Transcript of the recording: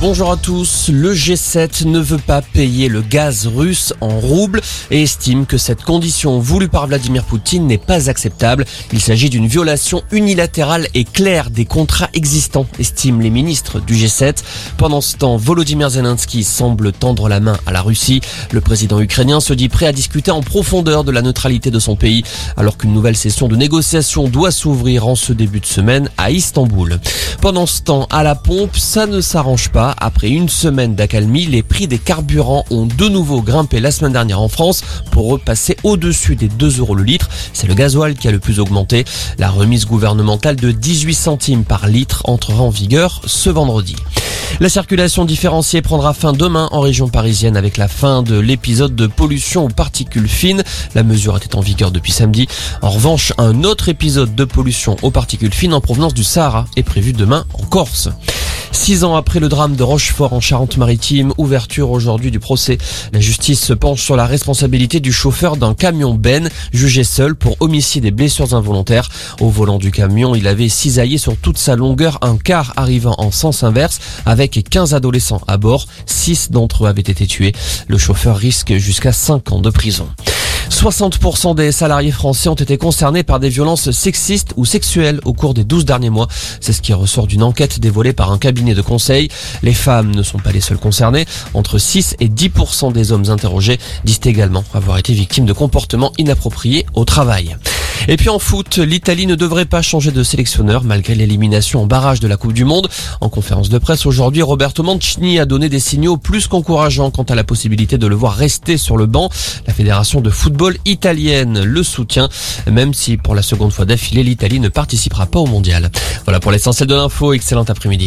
Bonjour à tous. Le G7 ne veut pas payer le gaz russe en roubles et estime que cette condition voulue par Vladimir Poutine n'est pas acceptable. Il s'agit d'une violation unilatérale et claire des contrats existants, estiment les ministres du G7. Pendant ce temps, Volodymyr Zelensky semble tendre la main à la Russie. Le président ukrainien se dit prêt à discuter en profondeur de la neutralité de son pays, alors qu'une nouvelle session de négociation doit s'ouvrir en ce début de semaine à Istanbul. Pendant ce temps, à la pompe, ça ne s'arrange pas. Après une semaine d'accalmie, les prix des carburants ont de nouveau grimpé la semaine dernière en France pour repasser au-dessus des 2 euros le litre. C'est le gasoil qui a le plus augmenté. La remise gouvernementale de 18 centimes par litre entrera en vigueur ce vendredi. La circulation différenciée prendra fin demain en région parisienne avec la fin de l'épisode de pollution aux particules fines. La mesure était en vigueur depuis samedi. En revanche, un autre épisode de pollution aux particules fines en provenance du Sahara est prévu demain en Corse. Six ans après le drame de Rochefort en Charente-Maritime, ouverture aujourd'hui du procès. La justice se penche sur la responsabilité du chauffeur d'un camion Ben, jugé seul pour homicide et blessures involontaires. Au volant du camion, il avait cisaillé sur toute sa longueur un car arrivant en sens inverse avec 15 adolescents à bord. Six d'entre eux avaient été tués. Le chauffeur risque jusqu'à 5 ans de prison. 60% des salariés français ont été concernés par des violences sexistes ou sexuelles au cours des 12 derniers mois. C'est ce qui ressort d'une enquête dévoilée par un cabinet de conseil. Les femmes ne sont pas les seules concernées. Entre 6 et 10% des hommes interrogés disent également avoir été victimes de comportements inappropriés au travail. Et puis en foot, l'Italie ne devrait pas changer de sélectionneur malgré l'élimination en barrage de la Coupe du Monde. En conférence de presse aujourd'hui, Roberto Mancini a donné des signaux plus qu'encourageants quant à la possibilité de le voir rester sur le banc. La fédération de football italienne le soutient, même si pour la seconde fois d'affilée, l'Italie ne participera pas au mondial. Voilà pour l'essentiel de l'info. Excellent après-midi.